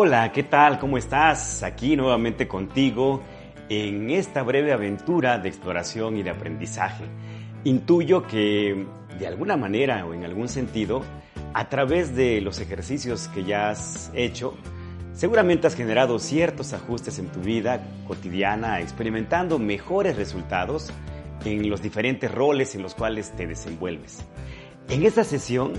Hola, ¿qué tal? ¿Cómo estás? Aquí nuevamente contigo en esta breve aventura de exploración y de aprendizaje. Intuyo que de alguna manera o en algún sentido, a través de los ejercicios que ya has hecho, seguramente has generado ciertos ajustes en tu vida cotidiana, experimentando mejores resultados en los diferentes roles en los cuales te desenvuelves. En esta sesión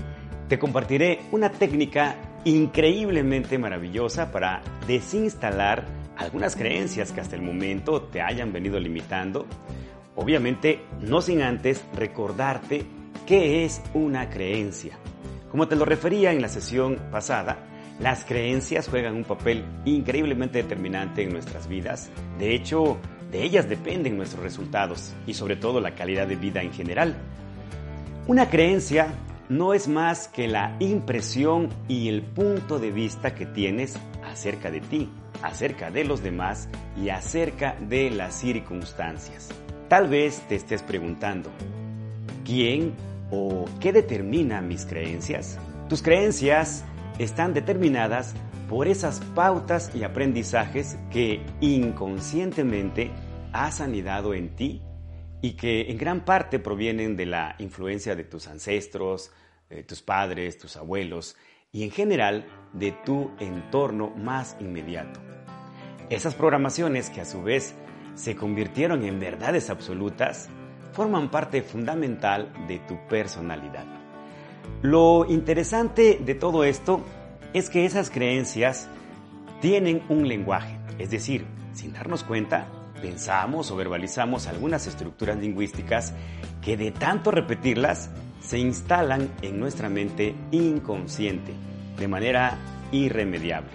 te compartiré una técnica increíblemente maravillosa para desinstalar algunas creencias que hasta el momento te hayan venido limitando. Obviamente, no sin antes recordarte qué es una creencia. Como te lo refería en la sesión pasada, las creencias juegan un papel increíblemente determinante en nuestras vidas. De hecho, de ellas dependen nuestros resultados y sobre todo la calidad de vida en general. Una creencia no es más que la impresión y el punto de vista que tienes acerca de ti, acerca de los demás y acerca de las circunstancias. Tal vez te estés preguntando, ¿quién o qué determina mis creencias? Tus creencias están determinadas por esas pautas y aprendizajes que inconscientemente has anidado en ti y que en gran parte provienen de la influencia de tus ancestros, tus padres, tus abuelos y en general de tu entorno más inmediato. Esas programaciones que a su vez se convirtieron en verdades absolutas forman parte fundamental de tu personalidad. Lo interesante de todo esto es que esas creencias tienen un lenguaje, es decir, sin darnos cuenta, pensamos o verbalizamos algunas estructuras lingüísticas que de tanto repetirlas se instalan en nuestra mente inconsciente de manera irremediable.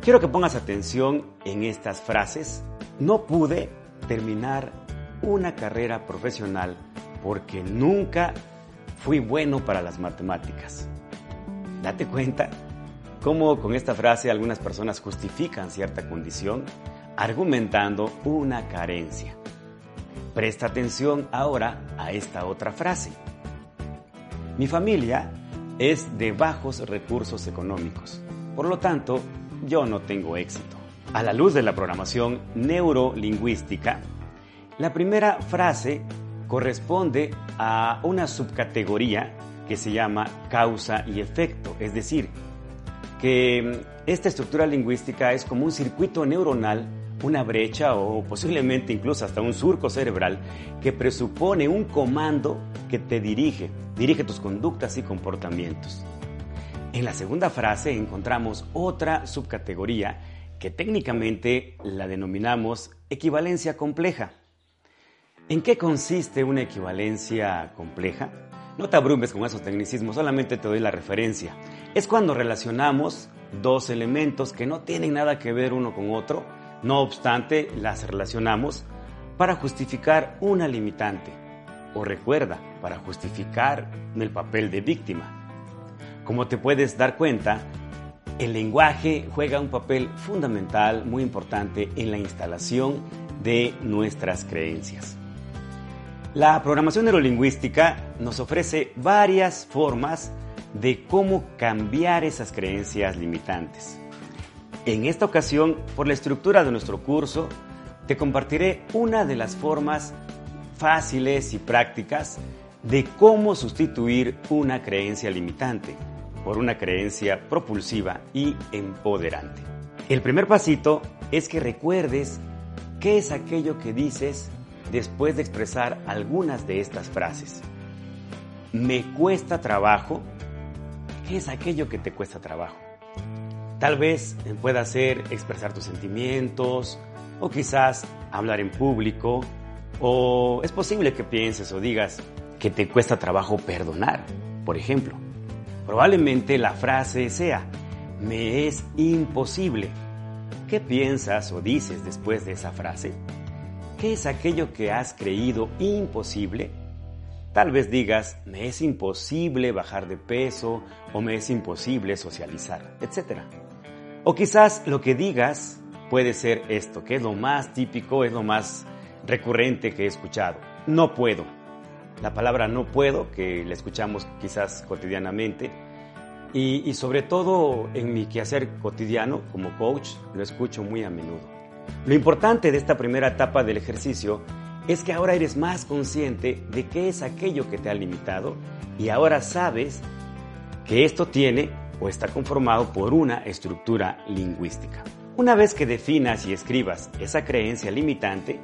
Quiero que pongas atención en estas frases. No pude terminar una carrera profesional porque nunca fui bueno para las matemáticas. Date cuenta cómo con esta frase algunas personas justifican cierta condición argumentando una carencia. Presta atención ahora a esta otra frase. Mi familia es de bajos recursos económicos, por lo tanto, yo no tengo éxito. A la luz de la programación neurolingüística, la primera frase corresponde a una subcategoría que se llama causa y efecto, es decir, que esta estructura lingüística es como un circuito neuronal una brecha o posiblemente incluso hasta un surco cerebral que presupone un comando que te dirige, dirige tus conductas y comportamientos. En la segunda frase encontramos otra subcategoría que técnicamente la denominamos equivalencia compleja. ¿En qué consiste una equivalencia compleja? No te abrumes con esos tecnicismos, solamente te doy la referencia. Es cuando relacionamos dos elementos que no tienen nada que ver uno con otro, no obstante, las relacionamos para justificar una limitante, o recuerda, para justificar el papel de víctima. Como te puedes dar cuenta, el lenguaje juega un papel fundamental, muy importante en la instalación de nuestras creencias. La programación neurolingüística nos ofrece varias formas de cómo cambiar esas creencias limitantes. En esta ocasión, por la estructura de nuestro curso, te compartiré una de las formas fáciles y prácticas de cómo sustituir una creencia limitante por una creencia propulsiva y empoderante. El primer pasito es que recuerdes qué es aquello que dices después de expresar algunas de estas frases. Me cuesta trabajo. ¿Qué es aquello que te cuesta trabajo? Tal vez pueda ser expresar tus sentimientos, o quizás hablar en público, o es posible que pienses o digas que te cuesta trabajo perdonar, por ejemplo. Probablemente la frase sea, me es imposible. ¿Qué piensas o dices después de esa frase? ¿Qué es aquello que has creído imposible? Tal vez digas, me es imposible bajar de peso o me es imposible socializar, etc. O quizás lo que digas puede ser esto, que es lo más típico, es lo más recurrente que he escuchado. No puedo. La palabra no puedo, que la escuchamos quizás cotidianamente, y, y, sobre todo en mi quehacer cotidiano como coach, lo escucho muy a menudo. Lo importante de esta primera etapa del ejercicio es que ahora eres más consciente de qué es aquello que te ha limitado y ahora sabes que esto tiene o está conformado por una estructura lingüística. Una vez que definas y escribas esa creencia limitante,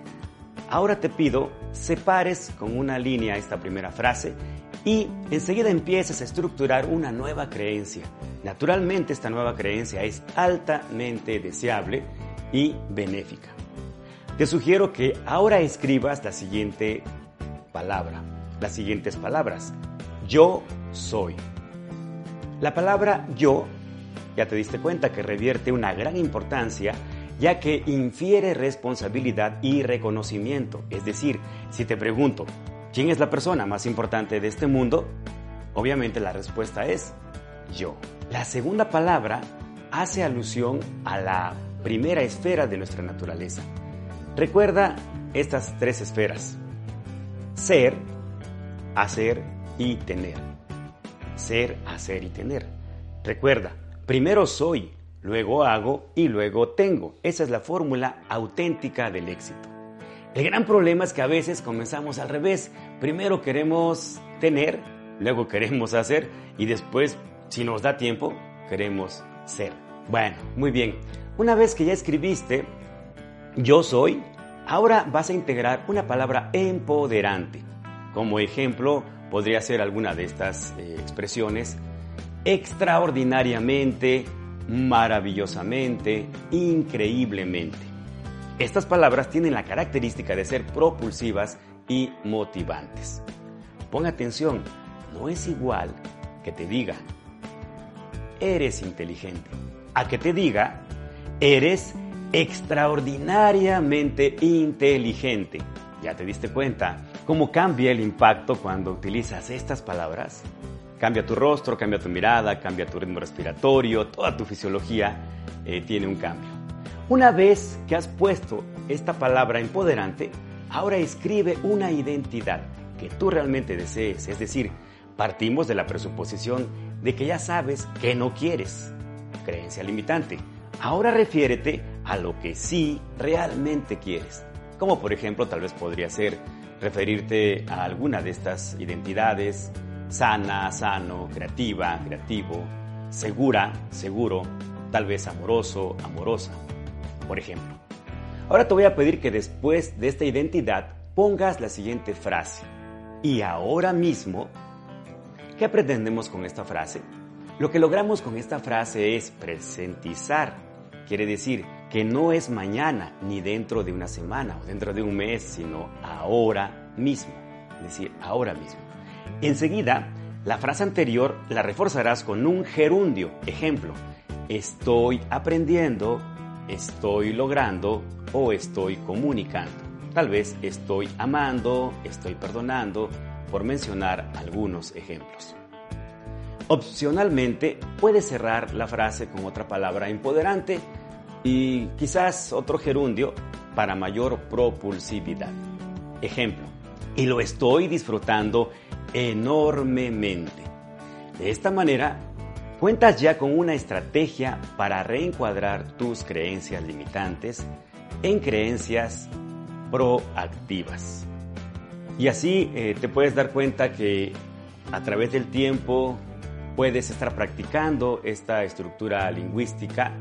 ahora te pido separes con una línea esta primera frase y enseguida empieces a estructurar una nueva creencia. Naturalmente esta nueva creencia es altamente deseable y benéfica. Te sugiero que ahora escribas la siguiente palabra, las siguientes palabras. Yo soy. La palabra yo, ya te diste cuenta que revierte una gran importancia ya que infiere responsabilidad y reconocimiento. Es decir, si te pregunto, ¿quién es la persona más importante de este mundo? Obviamente la respuesta es yo. La segunda palabra hace alusión a la primera esfera de nuestra naturaleza. Recuerda estas tres esferas. Ser, hacer y tener. Ser, hacer y tener. Recuerda, primero soy, luego hago y luego tengo. Esa es la fórmula auténtica del éxito. El gran problema es que a veces comenzamos al revés. Primero queremos tener, luego queremos hacer y después, si nos da tiempo, queremos ser. Bueno, muy bien. Una vez que ya escribiste yo soy, ahora vas a integrar una palabra empoderante. Como ejemplo, podría ser alguna de estas eh, expresiones extraordinariamente, maravillosamente, increíblemente. Estas palabras tienen la característica de ser propulsivas y motivantes. Pon atención, no es igual que te diga, eres inteligente, a que te diga, eres extraordinariamente inteligente. ¿Ya te diste cuenta cómo cambia el impacto cuando utilizas estas palabras? Cambia tu rostro, cambia tu mirada, cambia tu ritmo respiratorio, toda tu fisiología eh, tiene un cambio. Una vez que has puesto esta palabra empoderante, ahora escribe una identidad que tú realmente desees, es decir, partimos de la presuposición de que ya sabes que no quieres. Creencia limitante. Ahora refiérete a lo que sí realmente quieres. Como por ejemplo tal vez podría ser referirte a alguna de estas identidades, sana, sano, creativa, creativo, segura, seguro, tal vez amoroso, amorosa, por ejemplo. Ahora te voy a pedir que después de esta identidad pongas la siguiente frase. Y ahora mismo, ¿qué pretendemos con esta frase? Lo que logramos con esta frase es presentizar. Quiere decir que no es mañana ni dentro de una semana o dentro de un mes, sino ahora mismo. Es decir, ahora mismo. Enseguida, la frase anterior la reforzarás con un gerundio. Ejemplo, estoy aprendiendo, estoy logrando o estoy comunicando. Tal vez estoy amando, estoy perdonando, por mencionar algunos ejemplos. Opcionalmente, puedes cerrar la frase con otra palabra empoderante y quizás otro gerundio para mayor propulsividad. Ejemplo, y lo estoy disfrutando enormemente. De esta manera, cuentas ya con una estrategia para reencuadrar tus creencias limitantes en creencias proactivas. Y así eh, te puedes dar cuenta que a través del tiempo puedes estar practicando esta estructura lingüística,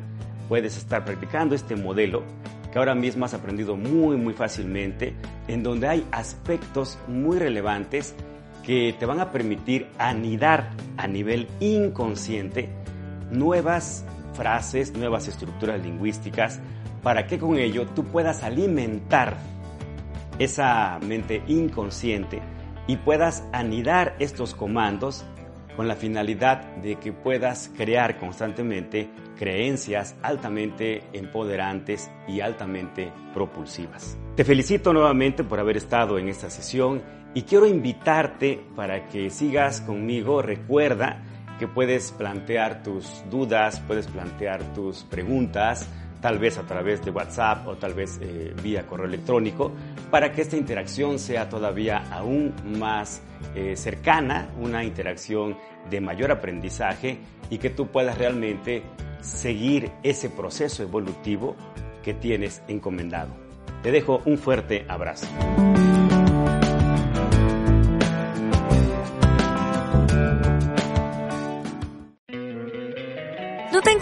puedes estar practicando este modelo que ahora mismo has aprendido muy muy fácilmente, en donde hay aspectos muy relevantes que te van a permitir anidar a nivel inconsciente nuevas frases, nuevas estructuras lingüísticas para que con ello tú puedas alimentar esa mente inconsciente y puedas anidar estos comandos con la finalidad de que puedas crear constantemente creencias altamente empoderantes y altamente propulsivas. Te felicito nuevamente por haber estado en esta sesión y quiero invitarte para que sigas conmigo. Recuerda que puedes plantear tus dudas, puedes plantear tus preguntas, tal vez a través de WhatsApp o tal vez eh, vía correo electrónico, para que esta interacción sea todavía aún más eh, cercana, una interacción de mayor aprendizaje y que tú puedas realmente seguir ese proceso evolutivo que tienes encomendado. Te dejo un fuerte abrazo.